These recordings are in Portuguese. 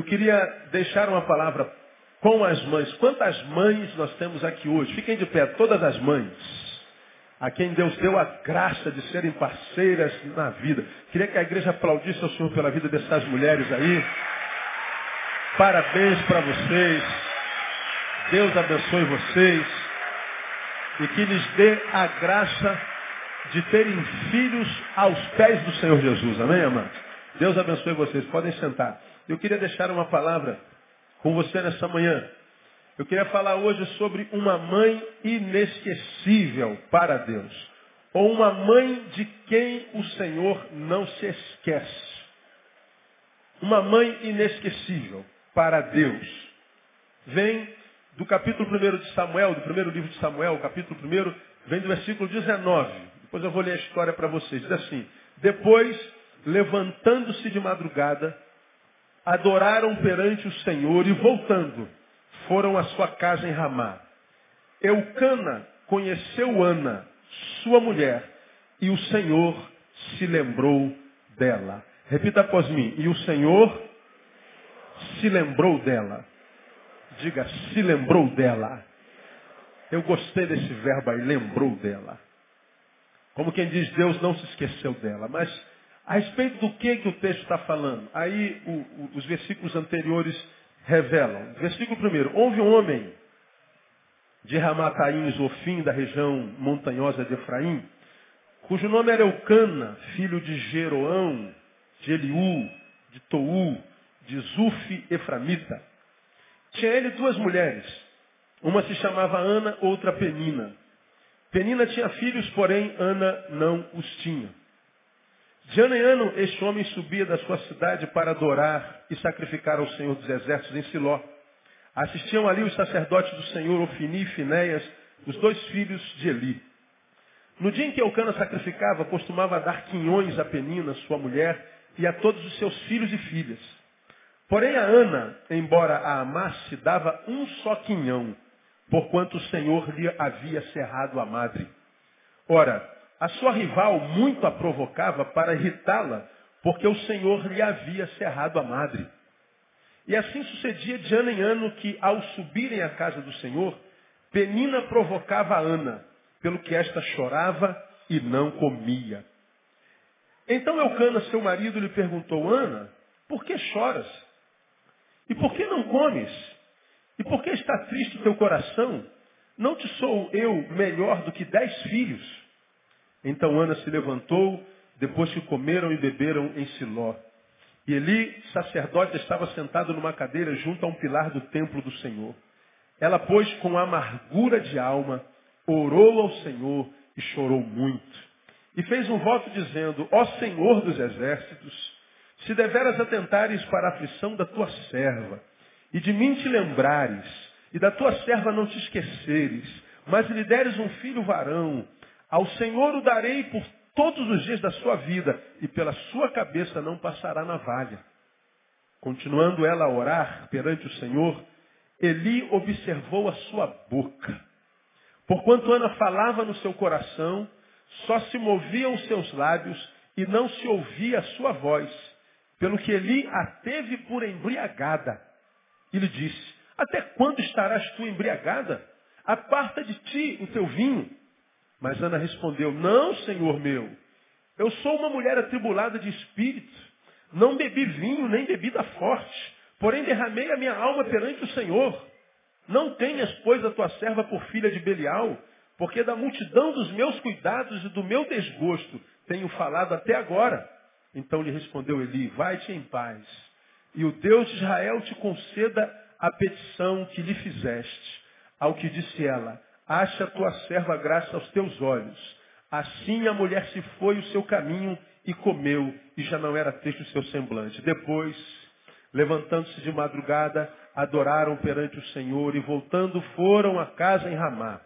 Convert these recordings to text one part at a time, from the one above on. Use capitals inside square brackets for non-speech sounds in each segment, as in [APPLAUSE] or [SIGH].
Eu queria deixar uma palavra com as mães. Quantas mães nós temos aqui hoje? Fiquem de pé, todas as mães. A quem Deus deu a graça de serem parceiras na vida. Queria que a igreja aplaudisse ao Senhor pela vida dessas mulheres aí. Parabéns para vocês. Deus abençoe vocês. E que lhes dê a graça de terem filhos aos pés do Senhor Jesus. Amém, amados? Deus abençoe vocês. Podem sentar. Eu queria deixar uma palavra com você nessa manhã. Eu queria falar hoje sobre uma mãe inesquecível para Deus. Ou uma mãe de quem o Senhor não se esquece. Uma mãe inesquecível para Deus. Vem do capítulo 1 de Samuel, do primeiro livro de Samuel, capítulo 1, vem do versículo 19. Depois eu vou ler a história para vocês. Diz assim: Depois, levantando-se de madrugada, adoraram perante o Senhor e voltando, foram à sua casa em Ramá. Eucana conheceu Ana, sua mulher, e o Senhor se lembrou dela. Repita após mim. E o Senhor se lembrou dela. Diga, se lembrou dela. Eu gostei desse verbo aí, lembrou dela. Como quem diz, Deus não se esqueceu dela. Mas a respeito do que, que o texto está falando? Aí o, o, os versículos anteriores revelam. Versículo primeiro. Houve um homem de Ramataim, Zofim, da região montanhosa de Efraim, cujo nome era Eucana, filho de Jeroão, de Eliú, de Tou, de Zuf Eframita. Tinha ele duas mulheres. Uma se chamava Ana, outra Penina. Penina tinha filhos, porém Ana não os tinha. De ano em ano, este homem subia da sua cidade para adorar e sacrificar ao Senhor dos Exércitos em Siló. Assistiam ali os sacerdotes do Senhor, Ofini e Finéias, os dois filhos de Eli. No dia em que Eucana sacrificava, costumava dar quinhões a Penina, sua mulher, e a todos os seus filhos e filhas. Porém a Ana, embora a amasse, dava um só quinhão, porquanto o Senhor lhe havia cerrado a madre. Ora, a sua rival muito a provocava para irritá-la, porque o Senhor lhe havia cerrado a madre. E assim sucedia de ano em ano que, ao subirem à casa do Senhor, Penina provocava a Ana, pelo que esta chorava e não comia. Então Eucana, seu marido, lhe perguntou, Ana, por que choras? E por que não comes? E por que está triste o teu coração? Não te sou eu melhor do que dez filhos? Então Ana se levantou, depois que comeram e beberam em Siló. E Eli, sacerdote, estava sentado numa cadeira junto a um pilar do templo do Senhor. Ela, pois, com amargura de alma, orou ao Senhor e chorou muito. E fez um voto dizendo, ó Senhor dos exércitos, se deveras atentares para a aflição da tua serva, e de mim te lembrares, e da tua serva não te esqueceres, mas lhe deres um filho varão, ao Senhor o darei por todos os dias da sua vida, e pela sua cabeça não passará navalha. Continuando ela a orar perante o Senhor, Eli observou a sua boca. Porquanto Ana falava no seu coração, só se moviam os seus lábios e não se ouvia a sua voz. Pelo que Eli a teve por embriagada. E lhe disse, até quando estarás tu embriagada? Aparta de ti o teu vinho. Mas Ana respondeu, não, Senhor meu, eu sou uma mulher atribulada de espírito, não bebi vinho nem bebida forte, porém derramei a minha alma perante o Senhor. Não tenhas, pois, a tua serva por filha de Belial, porque da multidão dos meus cuidados e do meu desgosto tenho falado até agora. Então lhe respondeu Eli, vai-te em paz, e o Deus de Israel te conceda a petição que lhe fizeste. Ao que disse ela, acha tua serva graça aos teus olhos. Assim a mulher se foi o seu caminho e comeu, e já não era triste o seu semblante. Depois, levantando-se de madrugada, adoraram perante o Senhor e voltando foram à casa em Ramá.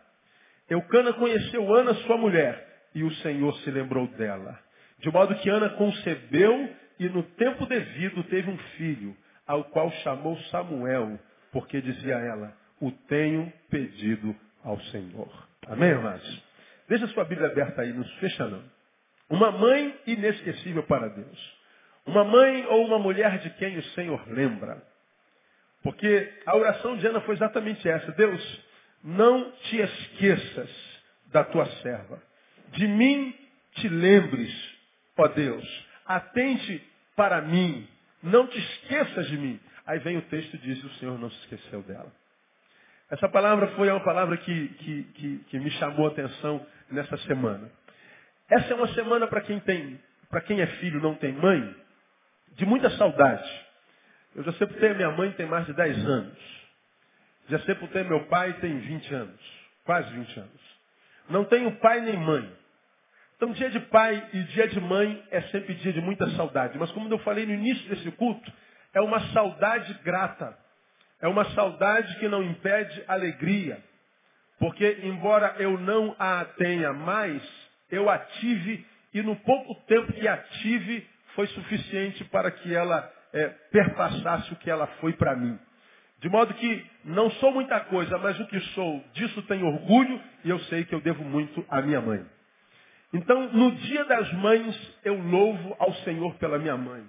Eucana conheceu Ana, sua mulher, e o Senhor se lembrou dela. De modo que Ana concebeu e no tempo devido teve um filho, ao qual chamou Samuel, porque dizia ela, o tenho pedido ao Senhor. Amém, irmãos? Deixa sua Bíblia aberta aí, não fecha não. Uma mãe inesquecível para Deus. Uma mãe ou uma mulher de quem o Senhor lembra. Porque a oração de Ana foi exatamente essa. Deus, não te esqueças da tua serva. De mim te lembres, ó Deus. Atente para mim. Não te esqueças de mim. Aí vem o texto e diz, o Senhor não se esqueceu dela. Essa palavra foi uma palavra que, que, que, que me chamou a atenção nessa semana. Essa é uma semana para quem tem, para quem é filho não tem mãe, de muita saudade. Eu já sepultei a minha mãe tem mais de 10 anos. Já sepultei meu pai tem 20 anos. Quase 20 anos. Não tenho pai nem mãe. Então dia de pai e dia de mãe é sempre dia de muita saudade. Mas como eu falei no início desse culto, é uma saudade grata. É uma saudade que não impede alegria. Porque embora eu não a tenha mais, eu a tive e no pouco tempo que a tive foi suficiente para que ela é, perpassasse o que ela foi para mim. De modo que não sou muita coisa, mas o que sou, disso tenho orgulho e eu sei que eu devo muito à minha mãe. Então, no dia das mães, eu louvo ao Senhor pela minha mãe.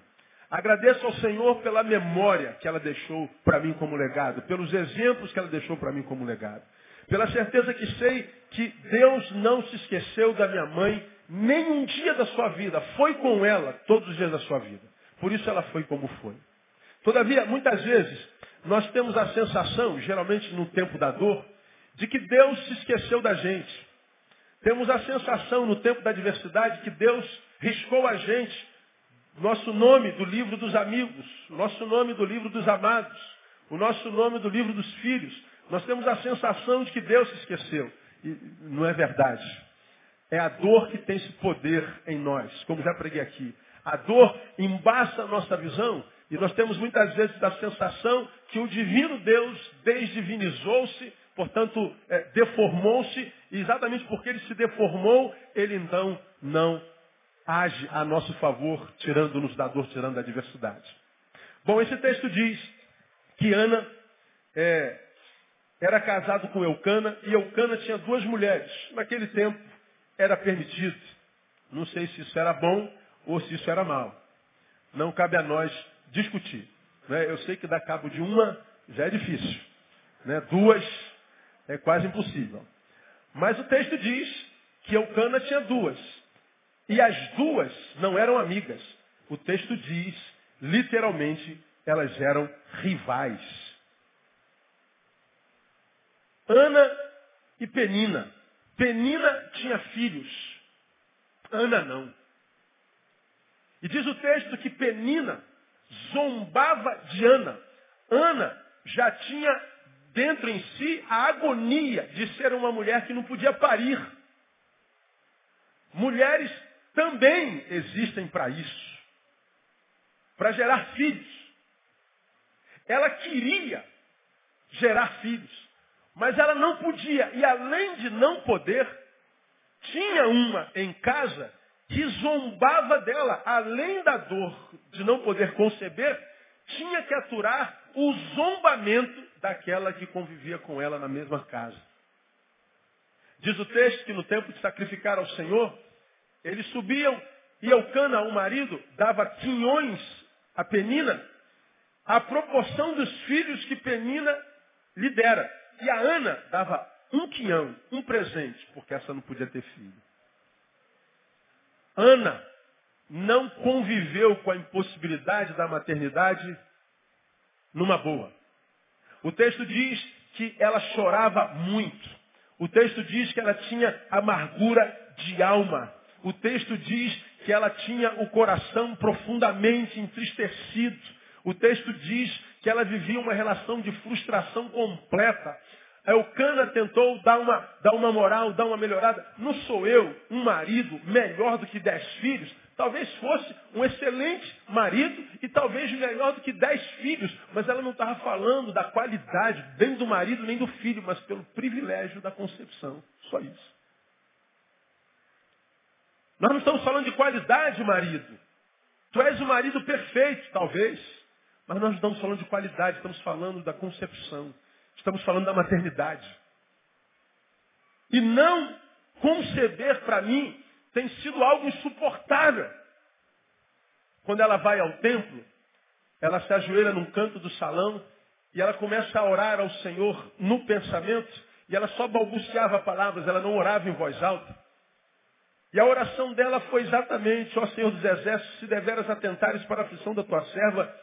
Agradeço ao Senhor pela memória que ela deixou para mim como legado, pelos exemplos que ela deixou para mim como legado. Pela certeza que sei que Deus não se esqueceu da minha mãe nem um dia da sua vida. Foi com ela todos os dias da sua vida. Por isso ela foi como foi. Todavia, muitas vezes, nós temos a sensação, geralmente no tempo da dor, de que Deus se esqueceu da gente. Temos a sensação no tempo da adversidade que Deus riscou a gente, nosso nome do livro dos amigos, nosso nome do livro dos amados, o nosso nome do livro dos filhos. Nós temos a sensação de que Deus se esqueceu. E não é verdade. É a dor que tem esse poder em nós, como já preguei aqui. A dor embaça a nossa visão e nós temos muitas vezes a sensação que o divino Deus desdivinizou-se, portanto, é, deformou-se, e exatamente porque ele se deformou, ele então não age a nosso favor, tirando-nos da dor, tirando da adversidade. Bom, esse texto diz que Ana é, era casado com Eucana, e Eucana tinha duas mulheres. Naquele tempo era permitido. Não sei se isso era bom ou se isso era mal. Não cabe a nós discutir. Né? Eu sei que dar cabo de uma já é difícil. Né? Duas é quase impossível. Mas o texto diz que Eucana tinha duas. E as duas não eram amigas. O texto diz, literalmente, elas eram rivais. Ana e Penina. Penina tinha filhos. Ana não. E diz o texto que Penina zombava de Ana. Ana já tinha dentro em si a agonia de ser uma mulher que não podia parir. Mulheres também existem para isso. Para gerar filhos. Ela queria gerar filhos. Mas ela não podia. E além de não poder, tinha uma em casa que zombava dela, além da dor de não poder conceber, tinha que aturar o zombamento daquela que convivia com ela na mesma casa. Diz o texto que no tempo de sacrificar ao Senhor, eles subiam e Eucana, o marido, dava quinhões a Penina, a proporção dos filhos que Penina lhe dera. E a Ana dava um quinhão, um presente, porque essa não podia ter filho. Ana não conviveu com a impossibilidade da maternidade numa boa. O texto diz que ela chorava muito. O texto diz que ela tinha amargura de alma. O texto diz que ela tinha o coração profundamente entristecido. O texto diz que ela vivia uma relação de frustração completa. A Eucana tentou dar uma, dar uma moral, dar uma melhorada. Não sou eu, um marido, melhor do que dez filhos. Talvez fosse um excelente marido e talvez melhor do que dez filhos. Mas ela não estava falando da qualidade, nem do marido, nem do filho, mas pelo privilégio da concepção. Só isso. Nós não estamos falando de qualidade, marido. Tu és o marido perfeito, talvez. Mas nós não estamos falando de qualidade, estamos falando da concepção. Estamos falando da maternidade. E não conceber para mim tem sido algo insuportável. Quando ela vai ao templo, ela se ajoelha num canto do salão e ela começa a orar ao Senhor no pensamento, e ela só balbuciava palavras, ela não orava em voz alta. E a oração dela foi exatamente, ó Senhor dos Exércitos, se deveras atentares para a aflição da tua serva,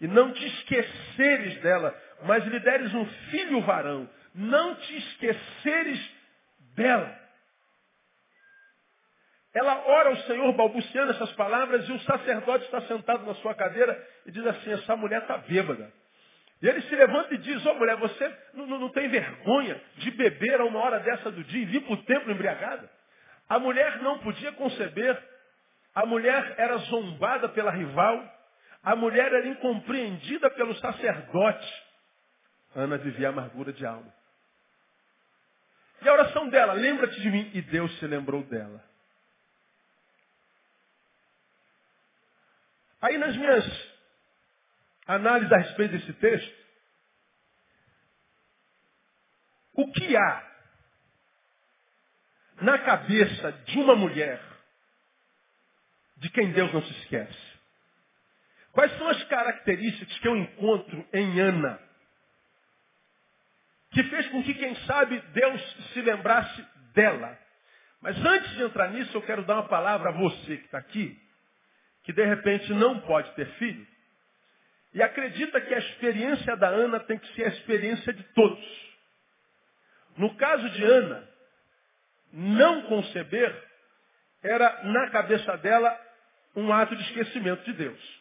e não te esqueceres dela, mas lhe deres um filho varão, não te esqueceres dela. Ela ora ao Senhor balbuciando essas palavras e o sacerdote está sentado na sua cadeira e diz assim, essa mulher está bêbada. E ele se levanta e diz, ô oh, mulher, você não, não, não, tem vergonha de beber a uma hora dessa do dia e vir para o templo embriagada? A mulher não podia conceber, a mulher era zombada pela rival, a mulher era incompreendida pelo sacerdote. Ana vivia amargura de alma. E a oração dela, lembra-te de mim. E Deus se lembrou dela. Aí nas minhas análises a respeito desse texto, o que há na cabeça de uma mulher de quem Deus não se esquece? Quais são as características que eu encontro em Ana? Que fez com que, quem sabe, Deus se lembrasse dela. Mas antes de entrar nisso, eu quero dar uma palavra a você que está aqui, que de repente não pode ter filho, e acredita que a experiência da Ana tem que ser a experiência de todos. No caso de Ana, não conceber era na cabeça dela um ato de esquecimento de Deus.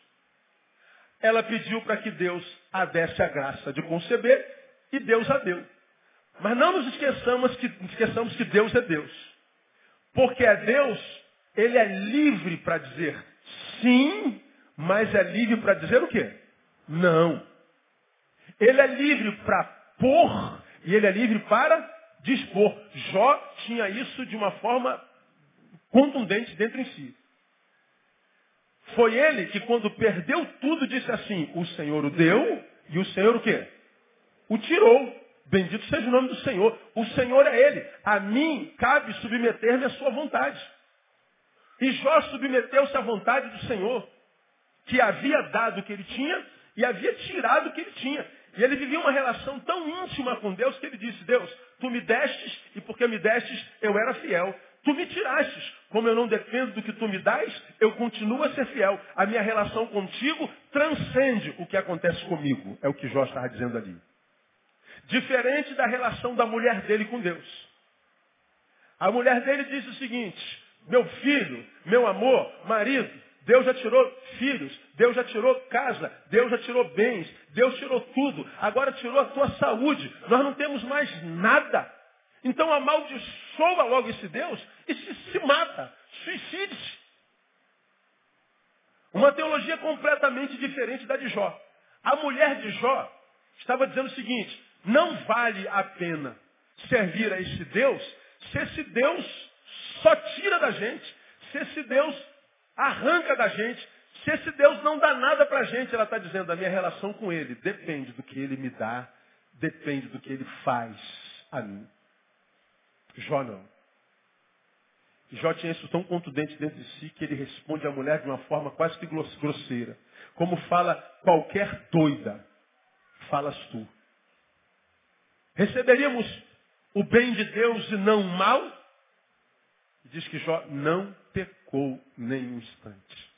Ela pediu para que Deus a desse a graça de conceber e Deus a deu. Mas não nos esqueçamos que, esqueçamos que Deus é Deus. Porque é Deus, Ele é livre para dizer sim, mas é livre para dizer o quê? Não. Ele é livre para pôr e ele é livre para dispor. Jó tinha isso de uma forma contundente dentro em si. Foi ele que quando perdeu tudo disse assim, o Senhor o deu e o Senhor o quê? O tirou. Bendito seja o nome do Senhor. O Senhor é ele. A mim cabe submeter-me à sua vontade. E Jó submeteu-se à vontade do Senhor, que havia dado o que ele tinha e havia tirado o que ele tinha. E ele vivia uma relação tão íntima com Deus que ele disse, Deus, tu me destes e porque me destes eu era fiel. Tu me tirastes. Como eu não dependo do que tu me dás, eu continuo a ser fiel. A minha relação contigo transcende o que acontece comigo. É o que Jó estava dizendo ali. Diferente da relação da mulher dele com Deus. A mulher dele disse o seguinte, meu filho, meu amor, marido, Deus já tirou filhos, Deus já tirou casa, Deus já tirou bens, Deus tirou tudo, agora tirou a tua saúde, nós não temos mais nada. Então amaldiçoa logo esse Deus e se, se mata, suicide-se. Uma teologia completamente diferente da de Jó. A mulher de Jó estava dizendo o seguinte, não vale a pena servir a esse Deus se esse Deus só tira da gente, se esse Deus arranca da gente. Se esse Deus não dá nada para a gente, ela está dizendo, a minha relação com Ele depende do que Ele me dá, depende do que Ele faz a mim. Jó não. Jó tinha isso tão contundente dentro de si que ele responde à mulher de uma forma quase que grosseira. Como fala qualquer doida, falas tu. Receberíamos o bem de Deus e não o mal? Diz que Jó não pecou nem um instante.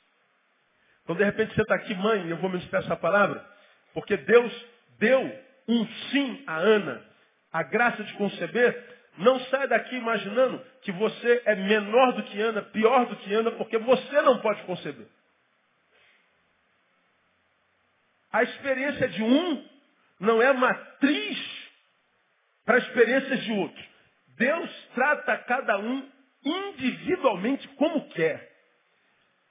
Então, de repente, você está aqui, mãe, eu vou ministrar essa palavra, porque Deus deu um sim a Ana, a graça de conceber. Não sai daqui imaginando que você é menor do que Ana, pior do que Ana, porque você não pode conceber. A experiência de um não é matriz para experiências de outro. Deus trata cada um individualmente como quer.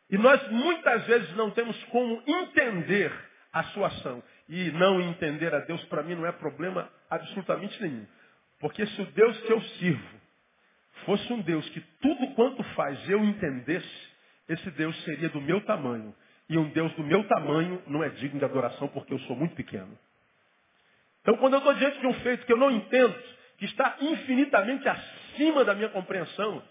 E nós muitas vezes não temos como entender a sua ação. E não entender a Deus para mim não é problema absolutamente nenhum. Porque se o Deus que eu sirvo fosse um Deus que tudo quanto faz eu entendesse, esse Deus seria do meu tamanho. E um Deus do meu tamanho não é digno de adoração porque eu sou muito pequeno. Então quando eu estou diante de um feito que eu não entendo, que está infinitamente acima da minha compreensão,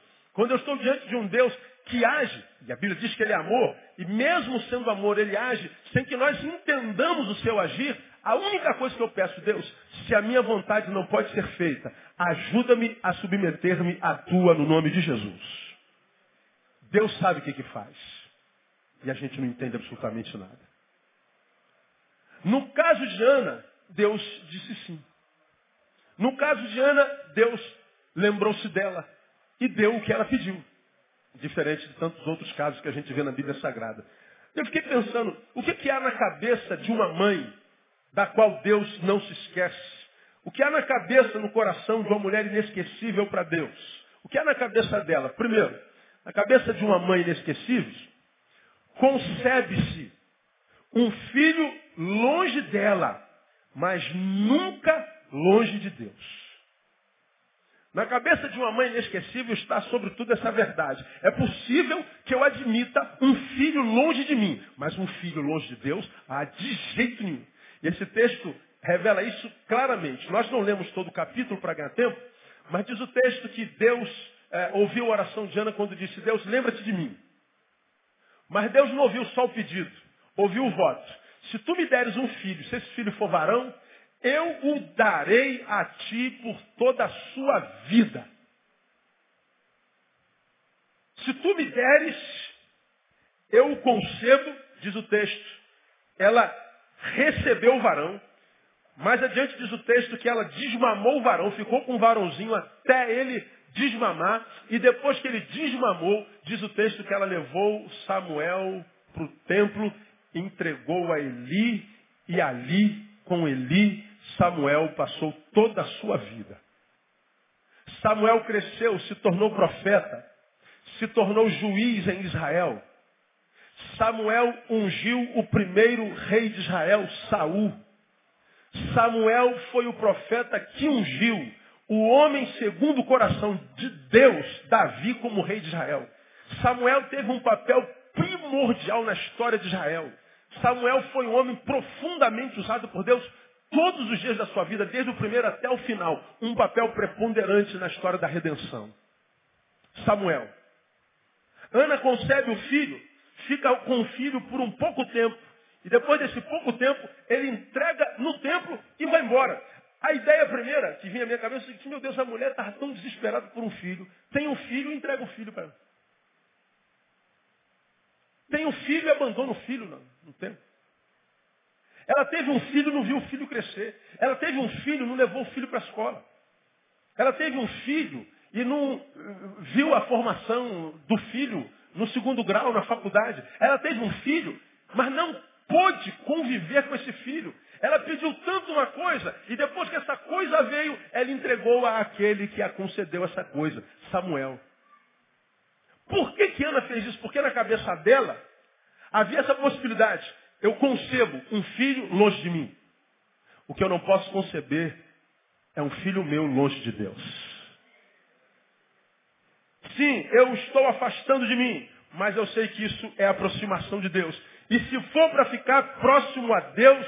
quando eu estou diante de um Deus que age, e a Bíblia diz que ele é amor, e mesmo sendo amor, ele age sem que nós entendamos o seu agir, A única coisa que eu peço, Deus, se a minha vontade não pode ser feita, ajuda-me a submeter-me à tua no nome de Jesus. Deus sabe o que, que faz. E a gente não entende absolutamente nada. No caso de Ana, Deus disse sim. No caso de Ana, Deus lembrou-se dela e deu o que ela pediu. Diferente de tantos outros casos que a gente vê na Bíblia Sagrada. Eu fiquei pensando, o que, que há na cabeça de uma mãe da qual Deus não se esquece? O que há na cabeça, no coração de uma mulher inesquecível para Deus? O que há na cabeça dela? Primeiro, na cabeça de uma mãe inesquecível, concebe-se um filho longe dela, mas nunca longe de Deus. Na cabeça de uma mãe inesquecível está sobretudo essa verdade. É possível que eu admita um filho longe de mim, mas um filho longe de Deus, ah, de jeito nenhum. E esse texto revela isso claramente. Nós não lemos todo o capítulo para ganhar tempo, mas diz o texto que Deus é, ouviu a oração de Ana quando disse, Deus, lembra-te de mim. Mas Deus não ouviu só o pedido, ouviu o voto. Se tu me deres um filho, se esse filho for varão, eu o darei a ti por toda a sua vida. Se tu me deres, eu o concedo, diz o texto. Ela recebeu o varão, mais adiante diz o texto que ela desmamou o varão, ficou com o varãozinho até ele desmamar, e depois que ele desmamou, diz o texto que ela levou Samuel para o templo, entregou a Eli, e ali, com Eli, Samuel passou toda a sua vida. Samuel cresceu, se tornou profeta, se tornou juiz em Israel. Samuel ungiu o primeiro rei de Israel, Saul. Samuel foi o profeta que ungiu o homem segundo o coração de Deus, Davi, como rei de Israel. Samuel teve um papel primordial na história de Israel. Samuel foi um homem profundamente usado por Deus todos os dias da sua vida, desde o primeiro até o final, um papel preponderante na história da redenção. Samuel. Ana concebe o filho, fica com o filho por um pouco tempo. E depois desse pouco tempo, ele entrega no templo e vai embora. A ideia primeira que vinha à minha cabeça é que, meu Deus, a mulher estava tão desesperada por um filho. Tem um filho entrega o filho para ela. Tem um filho e abandona o filho no, tempo. Ela teve um filho não viu o filho crescer. Ela teve um filho não levou o filho para a escola. Ela teve um filho e não eh, viu a formação do filho no segundo grau, na faculdade. Ela teve um filho, mas não pôde conviver com esse filho. Ela pediu tanto uma coisa, e depois que essa coisa veio, ela entregou a aquele que a concedeu essa coisa, Samuel. Por que, que Ana fez isso? Porque na cabeça dela havia essa possibilidade. Eu concebo um filho longe de mim. O que eu não posso conceber é um filho meu longe de Deus. Sim, eu estou afastando de mim, mas eu sei que isso é aproximação de Deus. E se for para ficar próximo a Deus,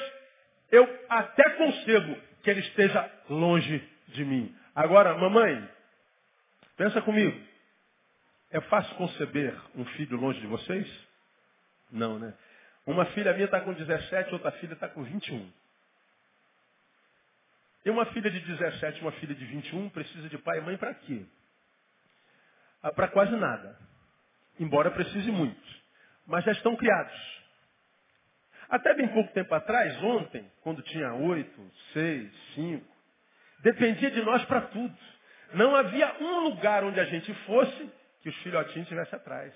eu até concebo que ele esteja longe de mim. Agora, mamãe, pensa comigo. É fácil conceber um filho longe de vocês? Não, né? Uma filha minha está com 17, outra filha está com 21. E uma filha de 17 uma filha de 21 precisa de pai e mãe para quê? Ah, para quase nada. Embora precise muito. Mas já estão criados. Até bem pouco tempo atrás, ontem, quando tinha 8, 6, 5, dependia de nós para tudo. Não havia um lugar onde a gente fosse que os filhotinhos estivessem atrás.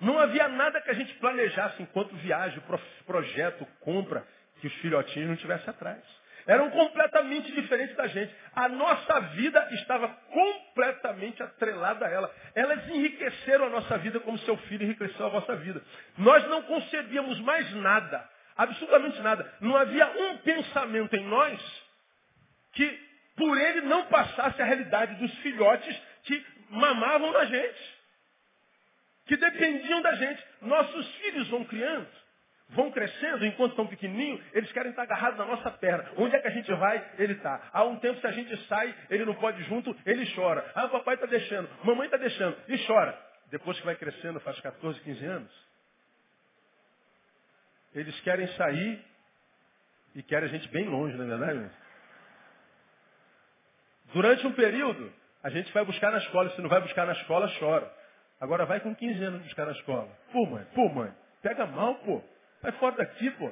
Não havia nada que a gente planejasse enquanto viagem, projeto, compra, que os filhotinhos não estivessem atrás. Eram completamente diferentes da gente. A nossa vida estava completamente atrelada a ela. Elas enriqueceram a nossa vida como seu filho enriqueceu a vossa vida. Nós não concebíamos mais nada, absolutamente nada. Não havia um pensamento em nós que por ele não passasse a realidade dos filhotes que mamavam na gente que dependiam da gente. Nossos filhos vão criando, vão crescendo, enquanto estão pequenininhos, eles querem estar agarrados na nossa perna. Onde é que a gente vai? Ele está. Há um tempo, se a gente sai, ele não pode junto, ele chora. Ah, papai está deixando, mamãe está deixando, e chora. Depois que vai crescendo, faz 14, 15 anos, eles querem sair E querem a gente bem longe, não é verdade? Durante um período, a gente vai buscar na escola. Se não vai buscar na escola, chora. Agora vai com 15 anos buscar na escola. Pô, mãe, pô, mãe, pega mal, pô. Vai fora daqui, pô.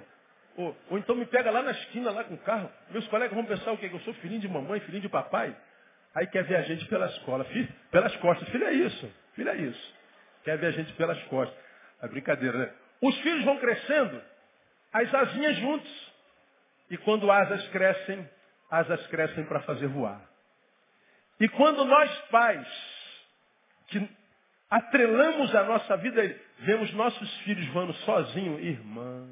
Ou, ou então me pega lá na esquina, lá com o carro. Meus colegas vão pensar o quê? Que eu sou filhinho de mamãe, filhinho de papai. Aí quer ver a gente pela escola. Filho, pelas costas. Filho é isso. Filho é isso. Quer ver a gente pelas costas. É brincadeira, né? Os filhos vão crescendo, as asinhas juntos. E quando asas crescem, asas crescem para fazer voar. E quando nós pais, que atrelamos a nossa vida, vemos nossos filhos voando sozinhos, irmã,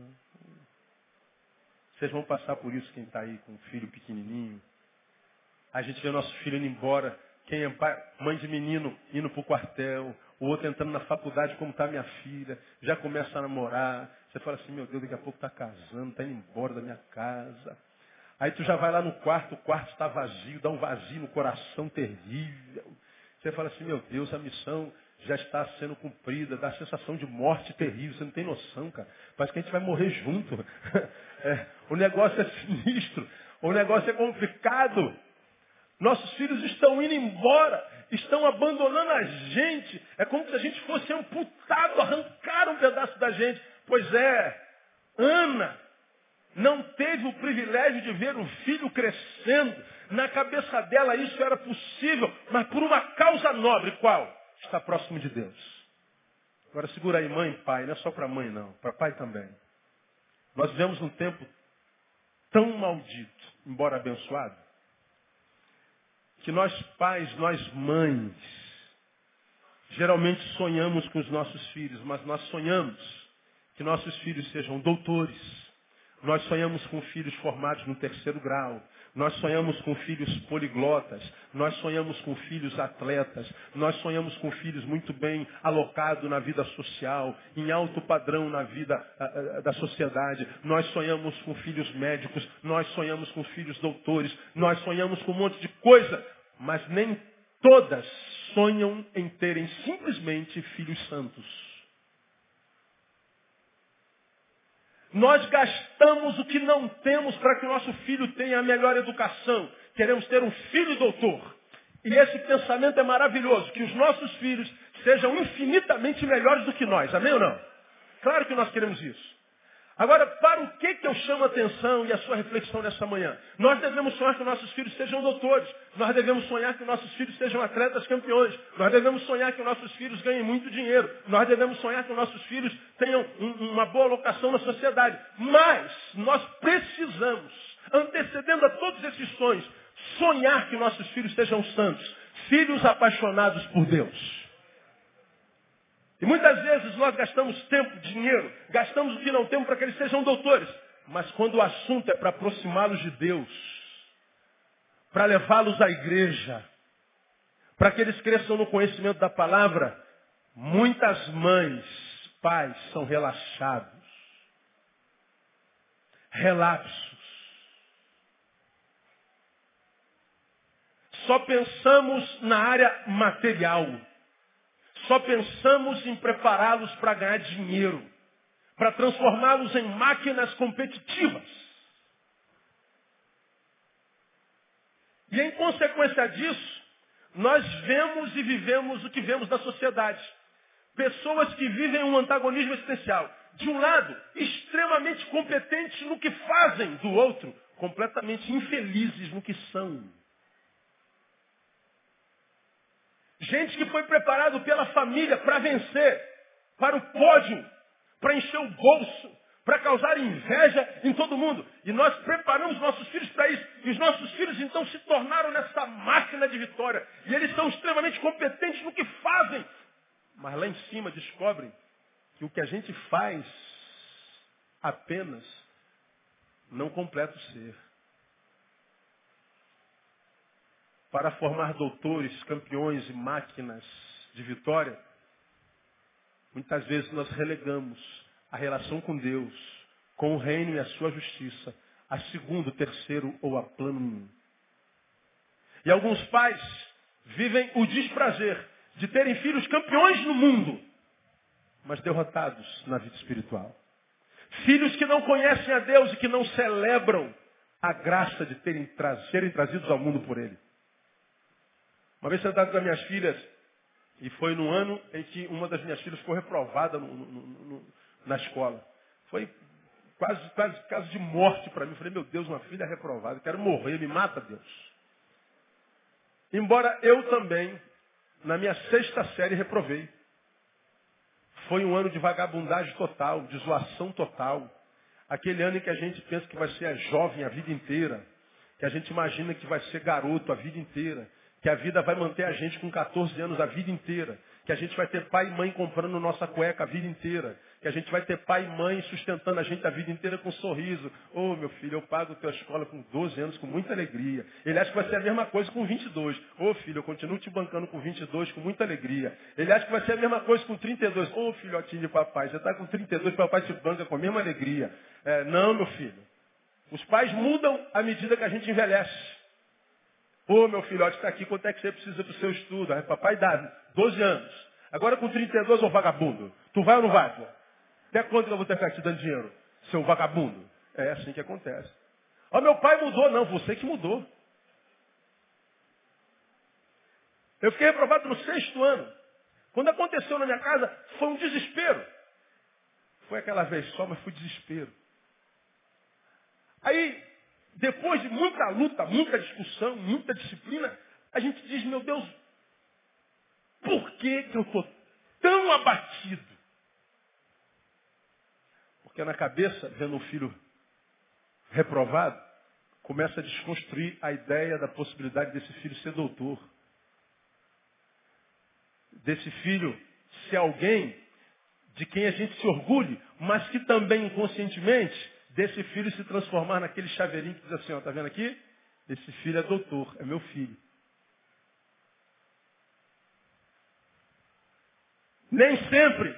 vocês vão passar por isso quem está aí com um filho pequenininho. A gente vê nosso filho indo embora, quem é pai, mãe de menino indo para o quartel, o outro entrando na faculdade, como está minha filha, já começa a namorar. Você fala assim, meu Deus, daqui a pouco está casando, está indo embora da minha casa. Aí tu já vai lá no quarto, o quarto está vazio, dá um vazio no coração terrível. Você fala assim, meu Deus, a missão já está sendo cumprida, dá a sensação de morte terrível, você não tem noção, cara. Parece que a gente vai morrer junto. [LAUGHS] É, o negócio é sinistro, o negócio é complicado. Nossos filhos estão indo embora, estão abandonando a gente. É como se a gente fosse amputado, arrancar um pedaço da gente. Pois é, Ana não teve o privilégio de ver o filho crescendo. Na cabeça dela isso era possível, mas por uma causa nobre. Qual? Estar próximo de Deus. Agora segura aí, mãe e pai. Não é só para mãe, não. Para pai também. Nós vivemos um tempo tão maldito, embora abençoado, que nós pais, nós mães, geralmente sonhamos com os nossos filhos, mas nós sonhamos que nossos filhos sejam doutores, nós sonhamos com filhos formados no terceiro grau. Nós sonhamos com filhos poliglotas. Nós sonhamos com filhos atletas. Nós sonhamos com filhos muito bem alocados na vida social, em alto padrão na vida da sociedade. Nós sonhamos com filhos médicos. Nós sonhamos com filhos doutores. Nós sonhamos com um monte de coisa. Mas nem todas sonham em terem simplesmente filhos santos. Nós gastamos o que não temos para que o nosso filho tenha a melhor educação. Queremos ter um filho doutor. E esse pensamento é maravilhoso, que os nossos filhos sejam infinitamente melhores do que nós. Amém ou não? Claro que nós queremos isso. Agora, para o que, que eu chamo a atenção e a sua reflexão nessa manhã? Nós devemos sonhar que nossos filhos sejam doutores. Nós devemos sonhar que nossos filhos sejam atletas campeões. Nós devemos sonhar que nossos filhos ganhem muito dinheiro. Nós devemos sonhar que nossos filhos tenham um, uma boa locação na sociedade. Mas nós precisamos, antecedendo a todos esses sonhos, sonhar que nossos filhos sejam santos. Filhos apaixonados por Deus. E muitas vezes nós gastamos tempo, dinheiro, gastamos o que não temos para que eles sejam doutores. Mas quando o assunto é para aproximá-los de Deus, para levá-los à igreja, para que eles cresçam no conhecimento da palavra, muitas mães, pais são relaxados, relapsos. Só pensamos na área material. Só pensamos em prepará-los para ganhar dinheiro, para transformá-los em máquinas competitivas. E em consequência disso, nós vemos e vivemos o que vemos na sociedade. Pessoas que vivem um antagonismo essencial. De um lado, extremamente competentes no que fazem, do outro, completamente infelizes no que são. Gente que foi preparado pela família para vencer, para o pódio, para encher o bolso, para causar inveja em todo mundo. E nós preparamos nossos filhos para isso. E os nossos filhos então se tornaram nessa máquina de vitória. E eles são extremamente competentes no que fazem. Mas lá em cima descobrem que o que a gente faz apenas não completa o ser. Para formar doutores, campeões e máquinas de vitória, muitas vezes nós relegamos a relação com Deus, com o reino e a sua justiça, a segundo, terceiro ou a plano um. E alguns pais vivem o desprazer de terem filhos campeões no mundo, mas derrotados na vida espiritual. Filhos que não conhecem a Deus e que não celebram a graça de terem, serem trazidos ao mundo por Ele. Uma vez sentado com as minhas filhas, e foi no ano em que uma das minhas filhas foi reprovada no, no, no, na escola. Foi quase, quase caso de morte para mim. Eu falei, meu Deus, uma filha reprovada, quero morrer, me mata Deus. Embora eu também, na minha sexta série, reprovei. Foi um ano de vagabundagem total, de zoação total. Aquele ano em que a gente pensa que vai ser jovem a vida inteira, que a gente imagina que vai ser garoto a vida inteira, que a vida vai manter a gente com 14 anos a vida inteira, que a gente vai ter pai e mãe comprando nossa cueca a vida inteira, que a gente vai ter pai e mãe sustentando a gente a vida inteira com um sorriso. Ô oh, meu filho, eu pago a tua escola com 12 anos com muita alegria. Ele acha que vai ser a mesma coisa com 22. Ô oh, filho, eu continuo te bancando com 22 com muita alegria. Ele acha que vai ser a mesma coisa com 32. Ô oh, filhotinho de papai, você está com 32, papai te banca com a mesma alegria. É, não, meu filho. Os pais mudam à medida que a gente envelhece. Ô, meu filhote está aqui, quanto é que você precisa para o seu estudo? Aí, papai dá 12 anos. Agora com 32, ô vagabundo. Tu vai ou não vai, pô? Até quando eu vou ter que ficar te dando dinheiro, seu vagabundo? É assim que acontece. Ó, meu pai mudou. Não, você que mudou. Eu fiquei reprovado no sexto ano. Quando aconteceu na minha casa, foi um desespero. Foi aquela vez só, mas foi desespero. Aí, depois de muita luta, muita discussão, muita disciplina, a gente diz, meu Deus, por que, que eu estou tão abatido? Porque na cabeça, vendo um filho reprovado, começa a desconstruir a ideia da possibilidade desse filho ser doutor. Desse filho ser alguém de quem a gente se orgulhe, mas que também inconscientemente desse filho se transformar naquele chaveirinho que diz assim, ó, tá vendo aqui? Esse filho é doutor, é meu filho. Nem sempre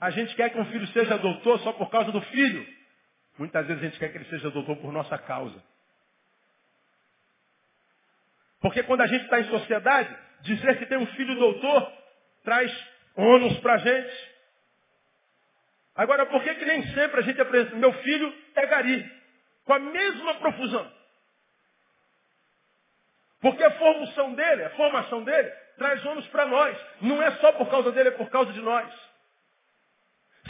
a gente quer que um filho seja doutor só por causa do filho. Muitas vezes a gente quer que ele seja doutor por nossa causa. Porque quando a gente está em sociedade, dizer que tem um filho doutor traz ônus para a gente. Agora, por que, que nem sempre a gente apresenta, meu filho é gari, com a mesma profusão? Porque a formação dele, a formação dele, traz ônus para nós. Não é só por causa dele, é por causa de nós.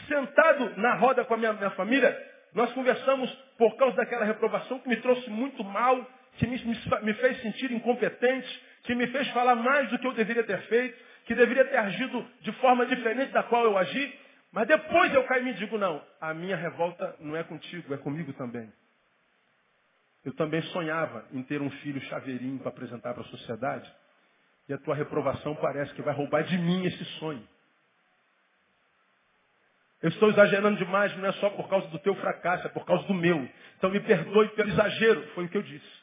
Sentado na roda com a minha, minha família, nós conversamos por causa daquela reprovação que me trouxe muito mal, que me, me, me fez sentir incompetente, que me fez falar mais do que eu deveria ter feito, que deveria ter agido de forma diferente da qual eu agi. Mas depois eu caí e me digo, não, a minha revolta não é contigo, é comigo também. Eu também sonhava em ter um filho chaveirinho para apresentar para a sociedade. E a tua reprovação parece que vai roubar de mim esse sonho. Eu estou exagerando demais, não é só por causa do teu fracasso, é por causa do meu. Então me perdoe pelo exagero, foi o que eu disse.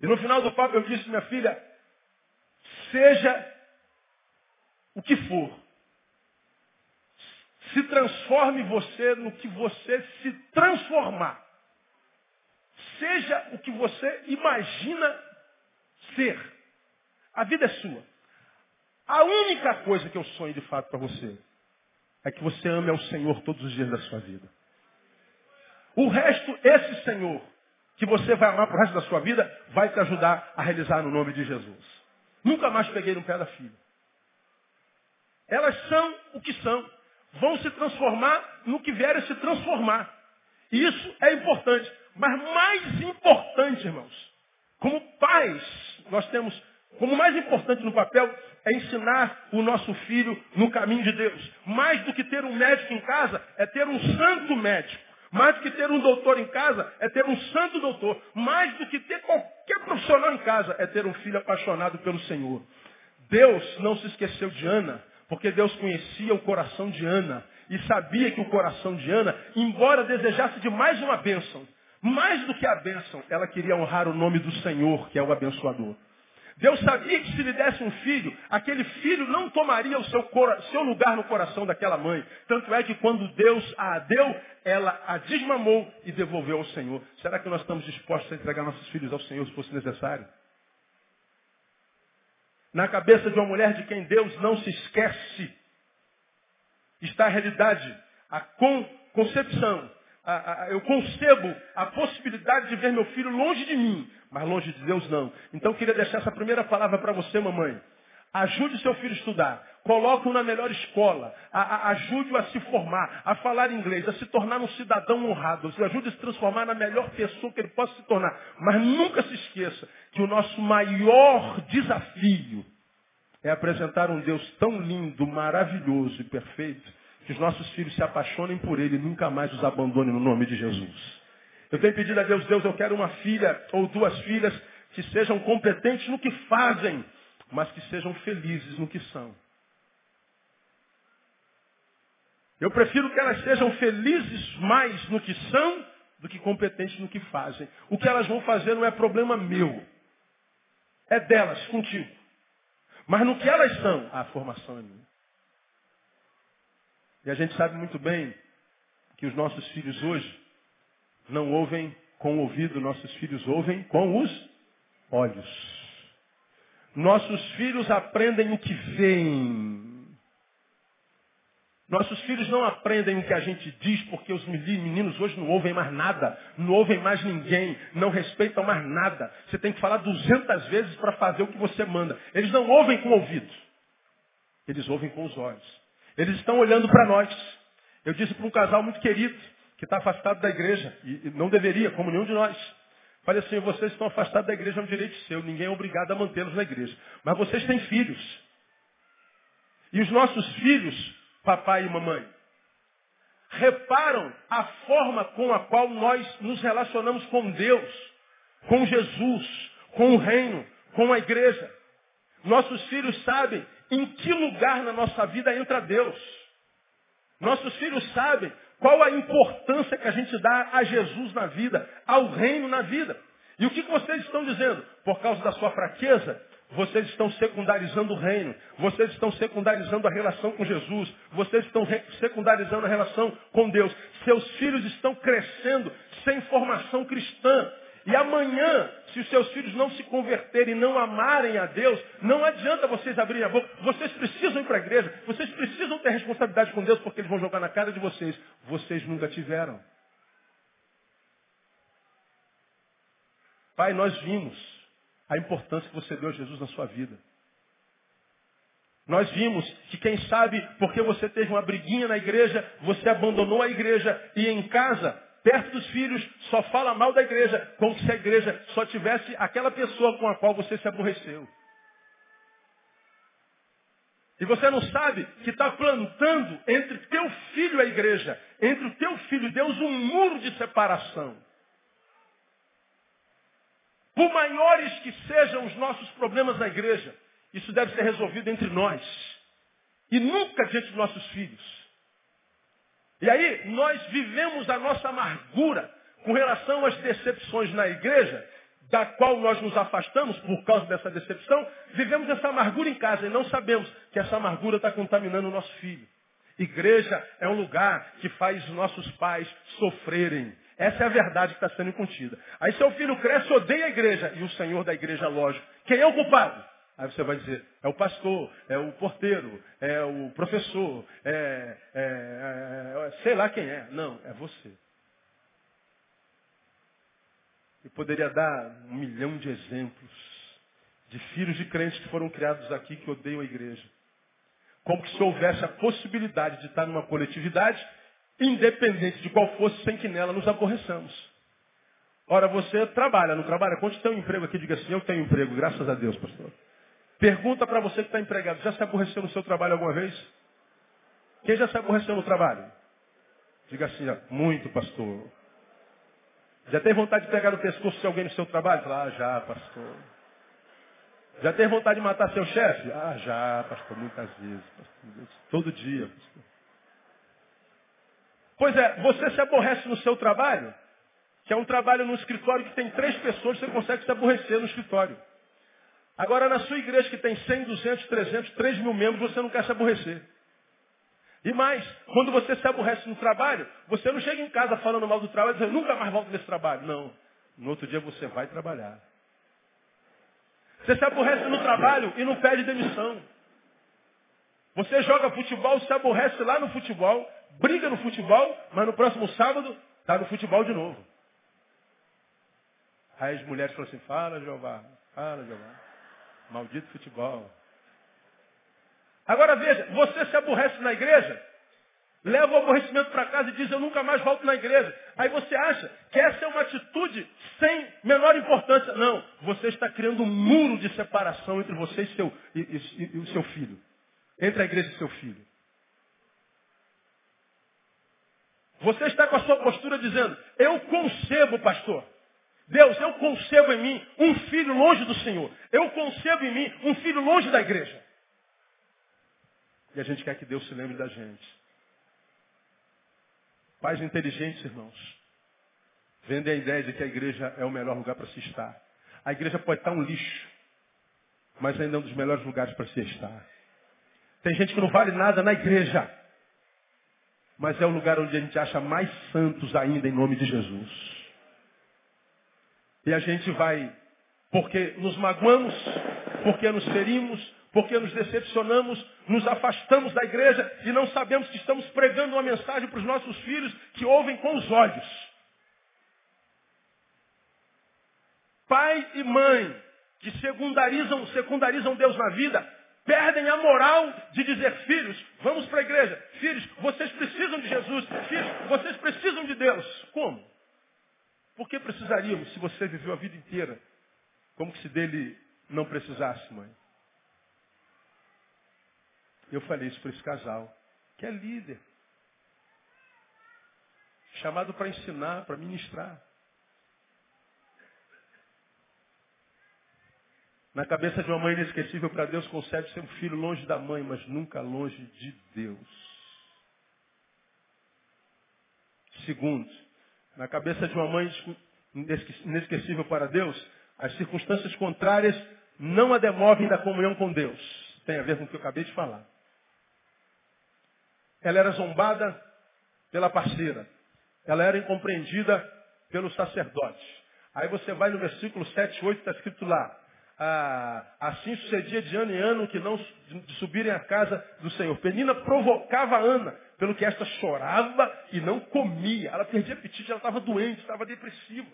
E no final do papo eu disse, minha filha, seja o que for, se transforme você no que você se transformar. Seja o que você imagina ser. A vida é sua. A única coisa que eu sonho de fato para você é que você ame ao Senhor todos os dias da sua vida. O resto, esse Senhor, que você vai amar para o resto da sua vida, vai te ajudar a realizar no nome de Jesus. Nunca mais peguei no pé da filha. Elas são o que são. Vão se transformar no que vierem se transformar. E isso é importante. Mas mais importante, irmãos, como pais, nós temos como mais importante no papel é ensinar o nosso filho no caminho de Deus. Mais do que ter um médico em casa, é ter um santo médico. Mais do que ter um doutor em casa, é ter um santo doutor. Mais do que ter qualquer profissional em casa, é ter um filho apaixonado pelo Senhor. Deus não se esqueceu de Ana, porque Deus conhecia o coração de Ana e sabia que o coração de Ana, embora desejasse de mais uma bênção, mais do que a bênção, ela queria honrar o nome do Senhor, que é o abençoador. Deus sabia que se lhe desse um filho, aquele filho não tomaria o seu, seu, lugar no coração daquela mãe. Tanto é que quando Deus a deu, ela a desmamou e devolveu ao Senhor. Será que nós estamos dispostos a entregar nossos filhos ao Senhor se fosse necessário? Na cabeça de uma mulher de quem Deus não se esquece, está a realidade. a con concepção, a, a, eu concebo a possibilidade de ver meu filho longe de mim, mas longe de Deus não. Então eu queria deixar essa primeira palavra para você, mamãe. Ajude seu filho a estudar. Coloque-o na melhor escola. Ajude-o a se formar, a falar inglês, a se tornar um cidadão honrado. Ajude a se transformar na melhor pessoa que ele possa se tornar. Mas nunca se esqueça que o nosso maior desafio é apresentar um Deus tão lindo, maravilhoso e perfeito que os nossos filhos se apaixonem por Ele e nunca mais os abandonem no nome de Jesus. Eu tenho pedido a Deus, Deus, eu quero uma filha ou duas filhas que sejam competentes no que fazem, mas que sejam felizes no que são. Eu prefiro que elas sejam felizes mais no que são do que competentes no que fazem. O que elas vão fazer não é problema meu. É delas, contigo. Mas no que elas são, a formação é minha. E a gente sabe muito bem que os nossos filhos hoje não ouvem com o ouvido, nossos filhos ouvem com os olhos. Nossos filhos aprendem o que veem. Nossos filhos não aprendem o que a gente diz, porque os meninos hoje não ouvem mais nada, não ouvem mais ninguém, não respeitam mais nada. Você tem que falar duzentas vezes para fazer o que você manda. Eles não ouvem com o ouvido, eles ouvem com os olhos. Eles estão olhando para nós. Eu disse para um casal muito querido, que está afastado da igreja, e não deveria, como nenhum de nós. Falei assim, vocês estão afastados da igreja, é um direito seu, ninguém é obrigado a mantê-los na igreja. Mas vocês têm filhos. E os nossos filhos, papai e mamãe, reparam a forma com a qual nós nos relacionamos com Deus, com Jesus, com o reino, com a igreja. Nossos filhos sabem em que lugar na nossa vida entra Deus. Nossos filhos sabem qual a importância que a gente dá a Jesus na vida, ao reino na vida. E o que vocês estão dizendo? Por causa da sua fraqueza, vocês estão secundarizando o reino, vocês estão secundarizando a relação com Jesus, vocês estão secundarizando a relação com Deus. Seus filhos estão crescendo sem formação cristã. E amanhã, se os seus filhos não se converterem, não amarem a Deus, não adianta vocês abrirem a boca. Vocês precisam ir para a igreja, vocês precisam ter responsabilidade com Deus, porque eles vão jogar na cara de vocês. Vocês nunca tiveram. Pai, nós vimos a importância que você deu a Jesus na sua vida. Nós vimos que quem sabe porque você teve uma briguinha na igreja, você abandonou a igreja e em casa perto dos filhos, só fala mal da igreja, como se a igreja só tivesse aquela pessoa com a qual você se aborreceu. E você não sabe que está plantando entre teu filho e a igreja, entre o teu filho e Deus, um muro de separação. Por maiores que sejam os nossos problemas na igreja, isso deve ser resolvido entre nós. E nunca diante dos nossos filhos. E aí, nós vivemos a nossa amargura com relação às decepções na igreja, da qual nós nos afastamos por causa dessa decepção, vivemos essa amargura em casa e não sabemos que essa amargura está contaminando o nosso filho. Igreja é um lugar que faz os nossos pais sofrerem. Essa é a verdade que está sendo contida. Aí seu filho cresce, odeia a igreja. E o Senhor da igreja, lógico. Quem é o culpado? Aí você vai dizer, é o pastor, é o porteiro, é o professor, é, é, é, é sei lá quem é. Não, é você. Eu poderia dar um milhão de exemplos de filhos de crentes que foram criados aqui que odeiam a igreja. Como se houvesse a possibilidade de estar numa coletividade, independente de qual fosse, sem que nela nos aborreçamos. Ora, você trabalha, não trabalha? Quantos tem um emprego aqui? Diga assim, eu tenho emprego, graças a Deus, pastor. Pergunta para você que está empregado, já se aborreceu no seu trabalho alguma vez? Quem já se aborreceu no trabalho? Diga assim, muito, pastor. Já tem vontade de pegar no pescoço de alguém no seu trabalho? Ah, já, pastor. Já tem vontade de matar seu chefe? Ah, já, pastor, muitas vezes. Pastor. Todo dia, pastor. Pois é, você se aborrece no seu trabalho, que é um trabalho no escritório que tem três pessoas, você consegue se aborrecer no escritório. Agora, na sua igreja que tem 100, 200, 300, 3 mil membros, você não quer se aborrecer. E mais, quando você se aborrece no trabalho, você não chega em casa falando mal do trabalho e diz, nunca mais volto nesse trabalho. Não. No outro dia você vai trabalhar. Você se aborrece no trabalho e não pede demissão. Você joga futebol, se aborrece lá no futebol, briga no futebol, mas no próximo sábado está no futebol de novo. Aí as mulheres falam assim, fala Jeová, fala Jeová. Maldito futebol. Agora veja, você se aborrece na igreja, leva o aborrecimento para casa e diz, eu nunca mais volto na igreja. Aí você acha que essa é uma atitude sem menor importância. Não, você está criando um muro de separação entre você e, seu, e, e, e o seu filho. Entre a igreja e seu filho. Você está com a sua postura dizendo, eu concebo, pastor. Deus, eu concebo em mim um filho longe do Senhor. Eu concebo em mim um filho longe da igreja. E a gente quer que Deus se lembre da gente. Pais inteligentes, irmãos, vendem a ideia de que a igreja é o melhor lugar para se estar. A igreja pode estar um lixo, mas ainda é um dos melhores lugares para se estar. Tem gente que não vale nada na igreja, mas é o lugar onde a gente acha mais santos ainda em nome de Jesus. E a gente vai, porque nos magoamos, porque nos ferimos, porque nos decepcionamos, nos afastamos da igreja e não sabemos que estamos pregando uma mensagem para os nossos filhos que ouvem com os olhos. Pai e mãe que secundarizam, secundarizam Deus na vida, perdem a moral de dizer, filhos, vamos para a igreja. Filhos, vocês precisam de Jesus. Filhos, vocês precisam de Deus. Como? Por que precisaríamos se você viveu a vida inteira como se dele não precisasse, mãe? Eu falei isso para esse casal, que é líder. Chamado para ensinar, para ministrar. Na cabeça de uma mãe inesquecível para Deus concede ser um filho longe da mãe, mas nunca longe de Deus. Segundo, na cabeça de uma mãe inesquecível para Deus, as circunstâncias contrárias não a demovem da comunhão com Deus. Tem a ver com o que eu acabei de falar. Ela era zombada pela parceira. Ela era incompreendida pelo sacerdote. Aí você vai no versículo 7, 8, está escrito lá ah, assim sucedia de ano em ano que não subirem à casa do Senhor. Penina provocava Ana, pelo que esta chorava e não comia. Ela perdia apetite, ela estava doente, estava depressiva.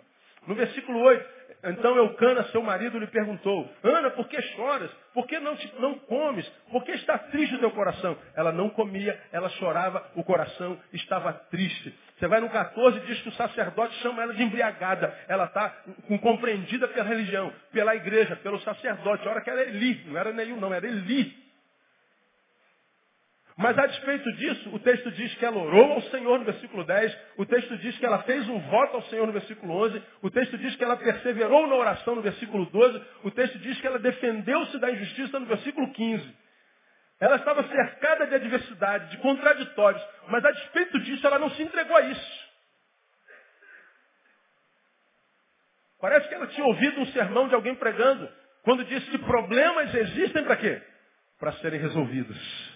No versículo 8, então Eucana, seu marido, lhe perguntou, Ana, por que choras? Por que não, te, não comes? Por que está triste o teu coração? Ela não comia, ela chorava, o coração estava triste. Você vai no 14 diz que o sacerdote chama ela de embriagada. Ela está compreendida pela religião, pela igreja, pelo sacerdote. A hora que era Eli, não era nenhum não, era Eli. Mas a despeito disso, o texto diz que ela orou ao Senhor no versículo 10, o texto diz que ela fez um voto ao Senhor no versículo 11, o texto diz que ela perseverou na oração no versículo 12, o texto diz que ela defendeu-se da injustiça no versículo 15. Ela estava cercada de adversidade, de contraditórios, mas a despeito disso ela não se entregou a isso. Parece que ela tinha ouvido um sermão de alguém pregando, quando disse que problemas existem para quê? Para serem resolvidos.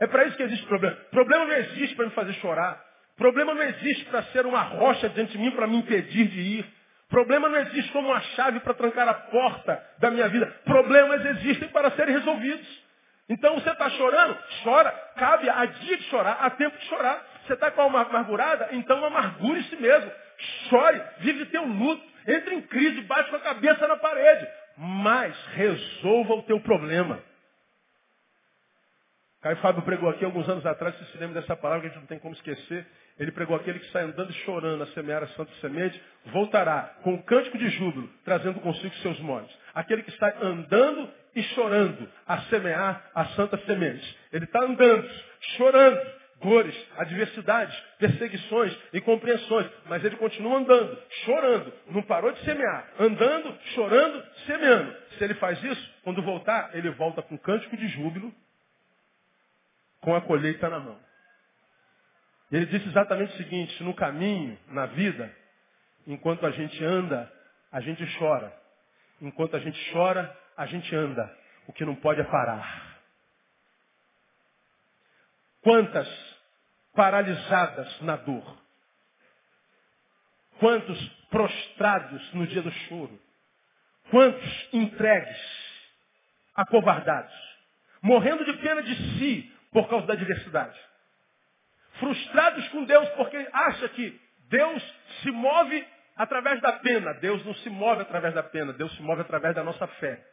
É para isso que existe problema. Problema não existe para me fazer chorar. Problema não existe para ser uma rocha diante de mim para me impedir de ir. Problema não existe como uma chave para trancar a porta da minha vida. Problemas existem para serem resolvidos. Então você está chorando? Chora. Cabe a dia de chorar, há tempo de chorar. Você está com a alma amargurada? Então amargure-se mesmo. Chore, vive teu luto. Entre em crise, bate com a cabeça na parede. Mas resolva o teu problema. Caio Fábio pregou aqui alguns anos atrás, se se lembra dessa palavra que a gente não tem como esquecer. Ele pregou aquele que sai andando e chorando a semear a santa semente, voltará com um cântico de júbilo, trazendo consigo seus molhos. Aquele que está andando e chorando a semear a santa semente. Ele está andando, chorando, dores, adversidades, perseguições, incompreensões, mas ele continua andando, chorando, não parou de semear, andando, chorando, semeando. Se ele faz isso, quando voltar, ele volta com cântico de júbilo, com a colheita na mão. Ele disse exatamente o seguinte, no caminho, na vida, enquanto a gente anda, a gente chora. Enquanto a gente chora, a gente anda. O que não pode é parar. Quantas paralisadas na dor. Quantos prostrados no dia do choro. Quantos entregues, acovardados. Morrendo de pena de si, por causa da diversidade. frustrados com Deus porque acha que Deus se move através da pena. Deus não se move através da pena, Deus se move através da nossa fé.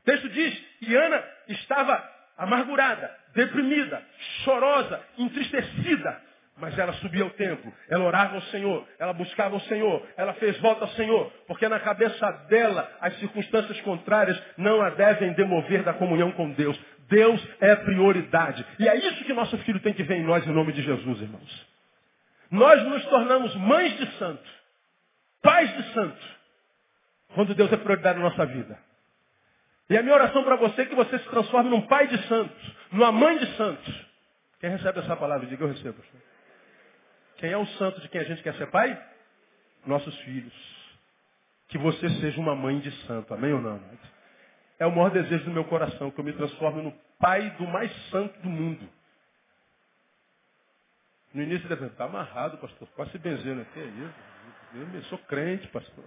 O texto diz que Ana estava amargurada, deprimida, chorosa, entristecida. Mas ela subia ao templo, ela orava ao Senhor, ela buscava o Senhor, ela fez volta ao Senhor, porque na cabeça dela as circunstâncias contrárias não a devem demover da comunhão com Deus. Deus é prioridade. E é isso que nosso filho tem que ver em nós, em nome de Jesus, irmãos. Nós nos tornamos mães de santo, pais de santo, quando Deus é prioridade na nossa vida. E a minha oração para você é que você se transforme num pai de santos, numa mãe de santos. Quem recebe essa palavra? Diga, eu recebo. Quem é o santo de quem a gente quer ser pai? Nossos filhos. Que você seja uma mãe de santo. Amém ou não? É o maior desejo do meu coração, que eu me transforme no pai do mais santo do mundo. No início deve está amarrado, pastor. Quase se benzendo aqui. É. Eu sou crente, pastor.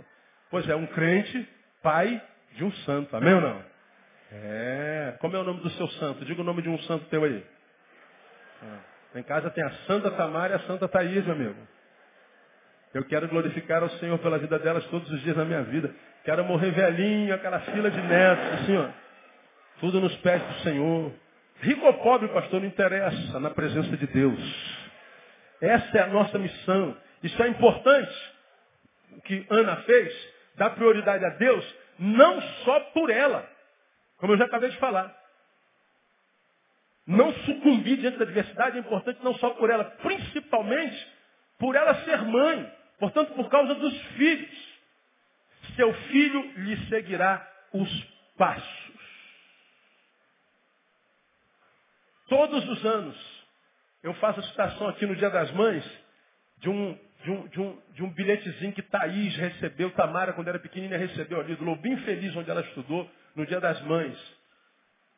Pois é, um crente, pai de um santo. Amém ou não? É. Como é o nome do seu santo? Diga o nome de um santo teu aí. É. Em casa tem a Santa Tamara e a Santa Thaís, meu amigo. Eu quero glorificar ao Senhor pela vida delas todos os dias da minha vida. Quero morrer velhinho, aquela fila de netos, assim, ó. Tudo nos pés do Senhor. Rico ou pobre, pastor, não interessa, na presença de Deus. Essa é a nossa missão. Isso é importante. O que Ana fez, dar prioridade a Deus, não só por ela, como eu já acabei de falar. Não sucumbir diante da adversidade é importante não só por ela, principalmente por ela ser mãe, portanto, por causa dos filhos. Seu filho lhe seguirá os passos. Todos os anos, eu faço a citação aqui no Dia das Mães de um, de um, de um, de um bilhetezinho que Thaís recebeu, Tamara, quando era pequenina, recebeu ali, do Lobinho Feliz, onde ela estudou, no Dia das Mães.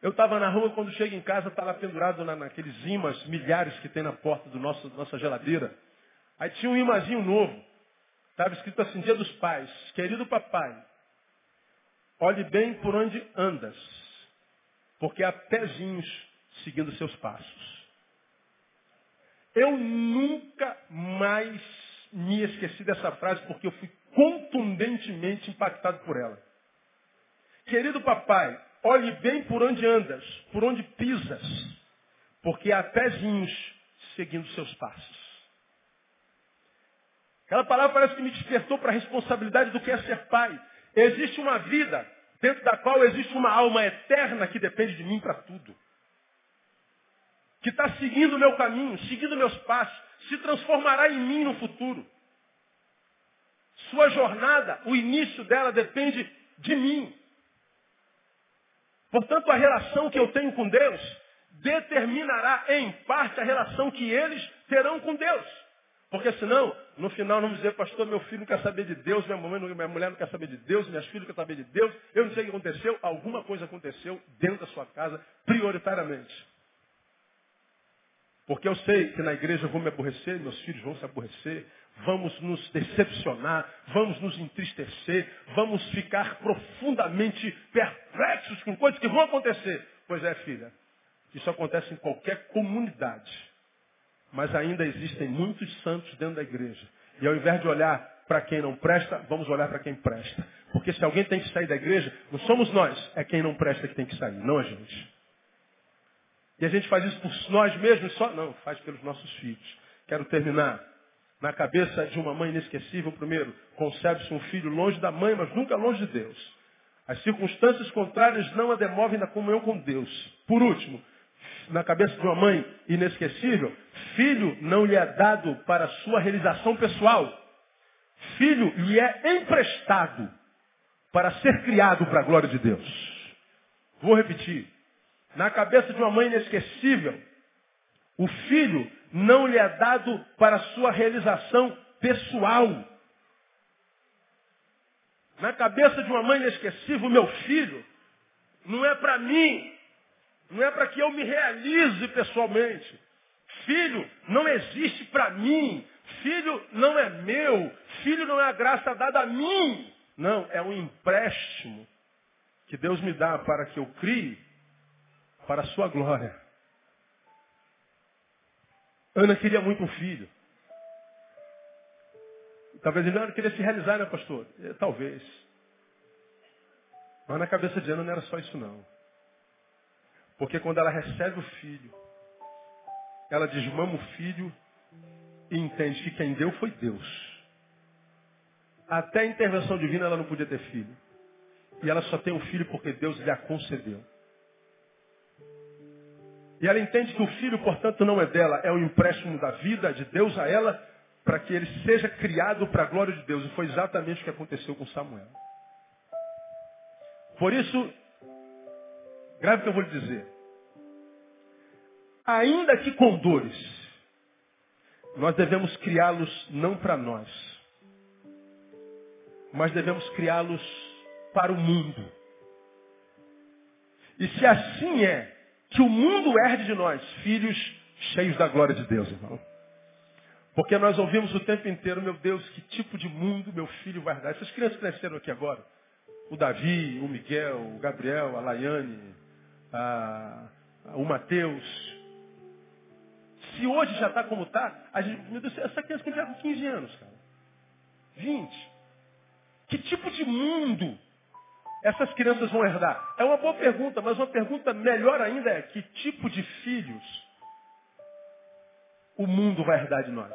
Eu estava na rua, quando chego em casa, está lá pendurado na, naqueles imãs milhares que tem na porta do nosso, da nossa geladeira. Aí tinha um imãzinho novo. Estava escrito assim, Dia dos Pais. Querido papai, olhe bem por onde andas, porque há pezinhos seguindo seus passos. Eu nunca mais me esqueci dessa frase porque eu fui contundentemente impactado por ela. Querido papai, olhe bem por onde andas, por onde pisas, porque há pezinhos seguindo seus passos. Aquela palavra parece que me despertou para a responsabilidade do que é ser pai. Existe uma vida dentro da qual existe uma alma eterna que depende de mim para tudo que está seguindo o meu caminho, seguindo meus passos, se transformará em mim no futuro. Sua jornada, o início dela depende de mim. Portanto, a relação que eu tenho com Deus determinará em parte a relação que eles terão com Deus. Porque senão, no final, não dizer, pastor, meu filho não quer saber de Deus, minha, mãe, minha mulher não quer saber de Deus, minhas filhas não querem saber de Deus, eu não sei o que aconteceu, alguma coisa aconteceu dentro da sua casa, prioritariamente. Porque eu sei que na igreja eu vou me aborrecer, meus filhos vão se aborrecer, vamos nos decepcionar, vamos nos entristecer, vamos ficar profundamente perplexos com coisas que vão acontecer. Pois é, filha, isso acontece em qualquer comunidade. Mas ainda existem muitos santos dentro da igreja. E ao invés de olhar para quem não presta, vamos olhar para quem presta. Porque se alguém tem que sair da igreja, não somos nós, é quem não presta que tem que sair, não a gente. E a gente faz isso por nós mesmos só? Não, faz pelos nossos filhos. Quero terminar. Na cabeça de uma mãe inesquecível, primeiro, concebe-se um filho longe da mãe, mas nunca longe de Deus. As circunstâncias contrárias não a demovem na comunhão com Deus. Por último, na cabeça de uma mãe inesquecível, filho não lhe é dado para sua realização pessoal. Filho lhe é emprestado para ser criado para a glória de Deus. Vou repetir na cabeça de uma mãe inesquecível, o filho não lhe é dado para sua realização pessoal. Na cabeça de uma mãe inesquecível, meu filho não é para mim, não é para que eu me realize pessoalmente. Filho não existe para mim, filho não é meu, filho não é a graça dada a mim. Não, é um empréstimo que Deus me dá para que eu crie para a sua glória. Ana queria muito um filho. Talvez ele não queria se realizar, né, pastor? É, talvez. Mas na cabeça de Ana não era só isso, não. Porque quando ela recebe o filho, ela desmama o filho e entende que quem deu foi Deus. Até a intervenção divina ela não podia ter filho. E ela só tem um filho porque Deus lhe a concedeu. E ela entende que o filho, portanto, não é dela, é um empréstimo da vida de Deus a ela, para que ele seja criado para a glória de Deus. E foi exatamente o que aconteceu com Samuel. Por isso, grave o que eu vou lhe dizer. Ainda que com dores, nós devemos criá-los não para nós, mas devemos criá-los para o mundo. E se assim é, que o mundo herde de nós, filhos cheios da glória de Deus, irmão. Porque nós ouvimos o tempo inteiro, meu Deus, que tipo de mundo meu filho vai herdar. Essas crianças cresceram aqui agora. O Davi, o Miguel, o Gabriel, a Laiane, a, o Mateus. Se hoje já está como está, meu Deus, essa criança com 15 anos, cara. 20. Que tipo de mundo essas crianças vão herdar? É uma boa pergunta, mas uma pergunta melhor ainda é que tipo de filhos o mundo vai herdar de nós?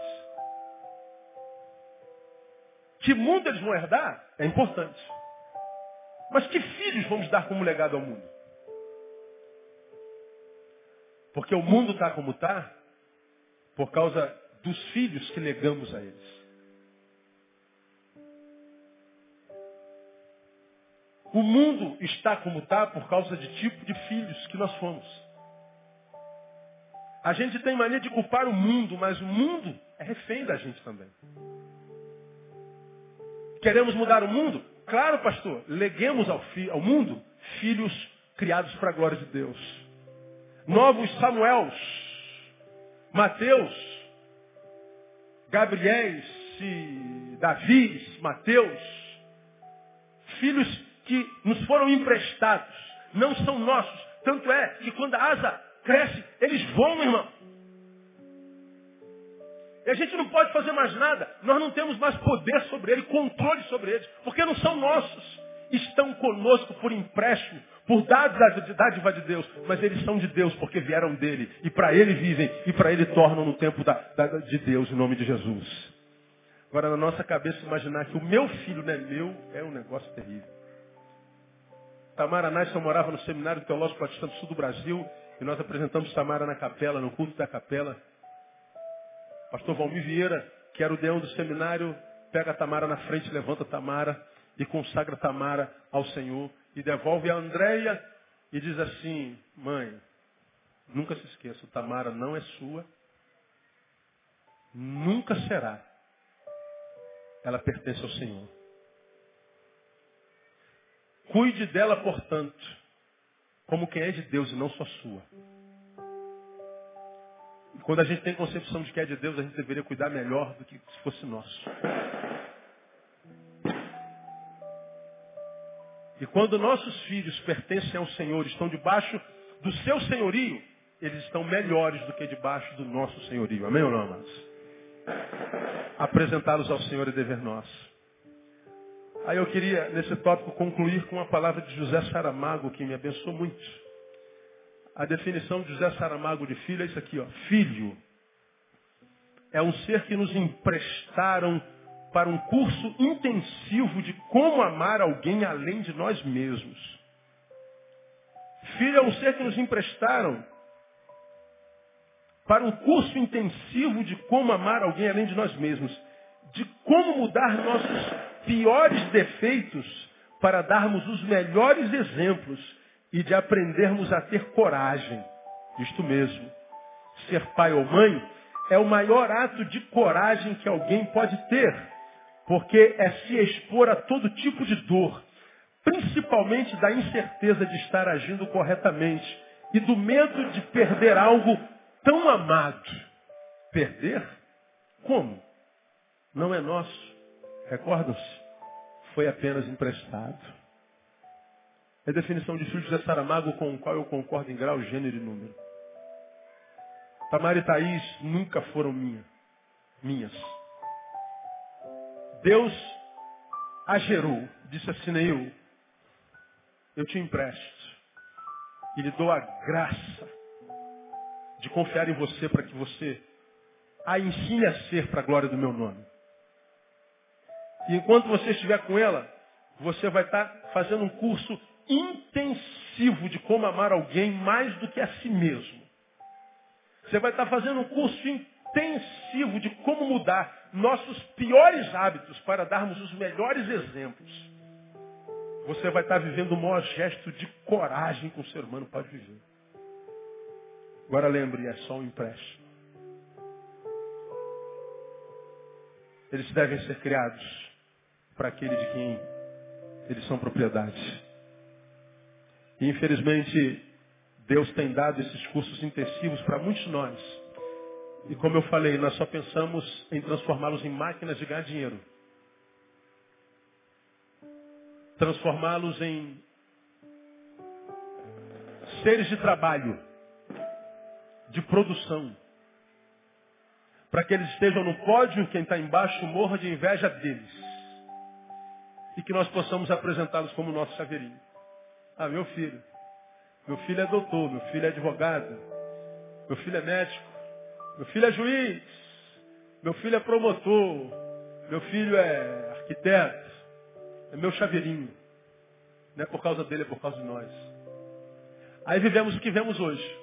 Que mundo eles vão herdar é importante. Mas que filhos vamos dar como legado ao mundo? Porque o mundo está como está por causa dos filhos que legamos a eles. O mundo está como está por causa de tipo de filhos que nós fomos. A gente tem mania de culpar o mundo, mas o mundo é refém da gente também. Queremos mudar o mundo? Claro, pastor. Leguemos ao, fi, ao mundo filhos criados para a glória de Deus. Novos Samuels, Mateus, Gabriéis, Davis, Mateus, filhos que nos foram emprestados, não são nossos. Tanto é que quando a asa cresce, eles voam, irmão. E a gente não pode fazer mais nada. Nós não temos mais poder sobre ele, controle sobre eles, porque não são nossos. Estão conosco por empréstimo, por dádiva de Deus, mas eles são de Deus porque vieram dele. E para ele vivem, e para ele tornam no tempo da, da, de Deus, em nome de Jesus. Agora, na nossa cabeça, imaginar que o meu filho não é meu é um negócio terrível. Tamara Nasson morava no Seminário Teológico Batista do Sul do Brasil e nós apresentamos Tamara na capela, no culto da capela. Pastor Valmir Vieira, que era o deão do seminário, pega a Tamara na frente, levanta a Tamara e consagra a Tamara ao Senhor e devolve a Andréia e diz assim, mãe, nunca se esqueça, Tamara não é sua, nunca será. Ela pertence ao Senhor. Cuide dela, portanto, como quem é de Deus e não só sua. E quando a gente tem concepção de que é de Deus, a gente deveria cuidar melhor do que se fosse nosso. E quando nossos filhos pertencem ao Senhor, estão debaixo do seu senhorio, eles estão melhores do que debaixo do nosso senhorio. Amém ou não, amados? Apresentá-los ao Senhor é dever nosso. Aí eu queria, nesse tópico, concluir com uma palavra de José Saramago, que me abençoou muito. A definição de José Saramago de filho é isso aqui, ó. Filho é um ser que nos emprestaram para um curso intensivo de como amar alguém além de nós mesmos. Filho é um ser que nos emprestaram para um curso intensivo de como amar alguém além de nós mesmos, de como mudar nossos piores defeitos para darmos os melhores exemplos e de aprendermos a ter coragem. Isto mesmo. Ser pai ou mãe é o maior ato de coragem que alguém pode ter, porque é se expor a todo tipo de dor, principalmente da incerteza de estar agindo corretamente e do medo de perder algo tão amado. Perder? Como? Não é nosso. Recordam-se? Foi apenas emprestado. É a definição de filho de Saramago com o qual eu concordo em grau, gênero e número. Tamara e Thaís nunca foram minha, minhas. Deus a gerou, disse assim, eu, eu te empresto e lhe dou a graça de confiar em você para que você a ensine a ser para a glória do meu nome. E enquanto você estiver com ela, você vai estar fazendo um curso intensivo de como amar alguém mais do que a si mesmo. Você vai estar fazendo um curso intensivo de como mudar nossos piores hábitos para darmos os melhores exemplos. Você vai estar vivendo o maior gesto de coragem que um ser humano pode viver. Agora lembre, é só um empréstimo. Eles devem ser criados para aquele de quem eles são propriedade. E infelizmente, Deus tem dado esses cursos intensivos para muitos de nós. E como eu falei, nós só pensamos em transformá-los em máquinas de ganhar dinheiro. Transformá-los em seres de trabalho, de produção. Para que eles estejam no pódio, quem está embaixo morra de inveja deles. E que nós possamos apresentá-los como nosso chaveirinho. Ah, meu filho. Meu filho é doutor, meu filho é advogado, meu filho é médico, meu filho é juiz, meu filho é promotor, meu filho é arquiteto, é meu chaveirinho. Não é por causa dele, é por causa de nós. Aí vivemos o que vemos hoje.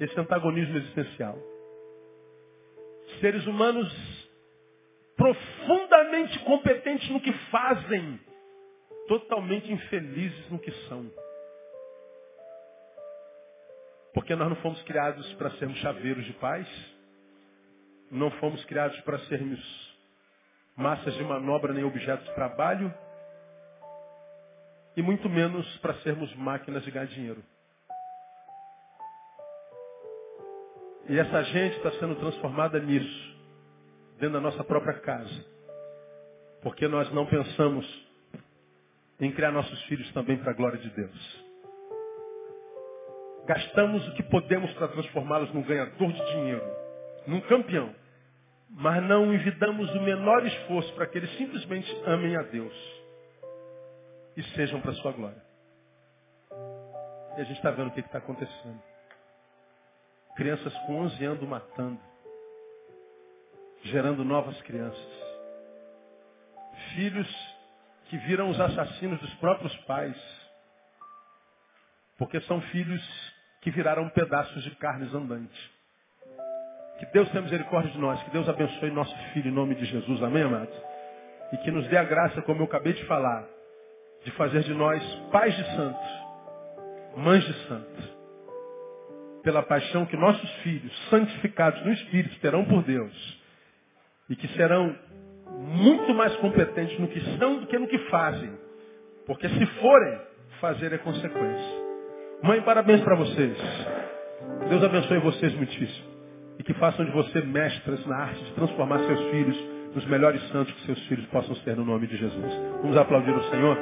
Esse antagonismo existencial. Seres humanos profundamente competentes no que fazem, totalmente infelizes no que são. Porque nós não fomos criados para sermos chaveiros de paz, não fomos criados para sermos massas de manobra nem objetos de trabalho, e muito menos para sermos máquinas de ganhar dinheiro. E essa gente está sendo transformada nisso, dentro da nossa própria casa. Porque nós não pensamos em criar nossos filhos também para a glória de Deus. Gastamos o que podemos para transformá-los num ganhador de dinheiro, num campeão. Mas não envidamos o menor esforço para que eles simplesmente amem a Deus e sejam para a sua glória. E a gente está vendo o que está acontecendo. Crianças com 11 anos matando, gerando novas crianças. Filhos que viram os assassinos dos próprios pais, porque são filhos que viraram pedaços de carnes andantes. Que Deus tenha misericórdia de nós, que Deus abençoe nosso filho em nome de Jesus, amém, amados? E que nos dê a graça, como eu acabei de falar, de fazer de nós pais de santos, mães de santos. Pela paixão que nossos filhos, santificados no Espírito, terão por Deus. E que serão muito mais competentes no que são do que no que fazem. Porque se forem, fazer é consequência. Mãe, parabéns para vocês. Deus abençoe vocês muitíssimo. E que façam de você mestras na arte de transformar seus filhos nos melhores santos que seus filhos possam ser no nome de Jesus. Vamos aplaudir o Senhor.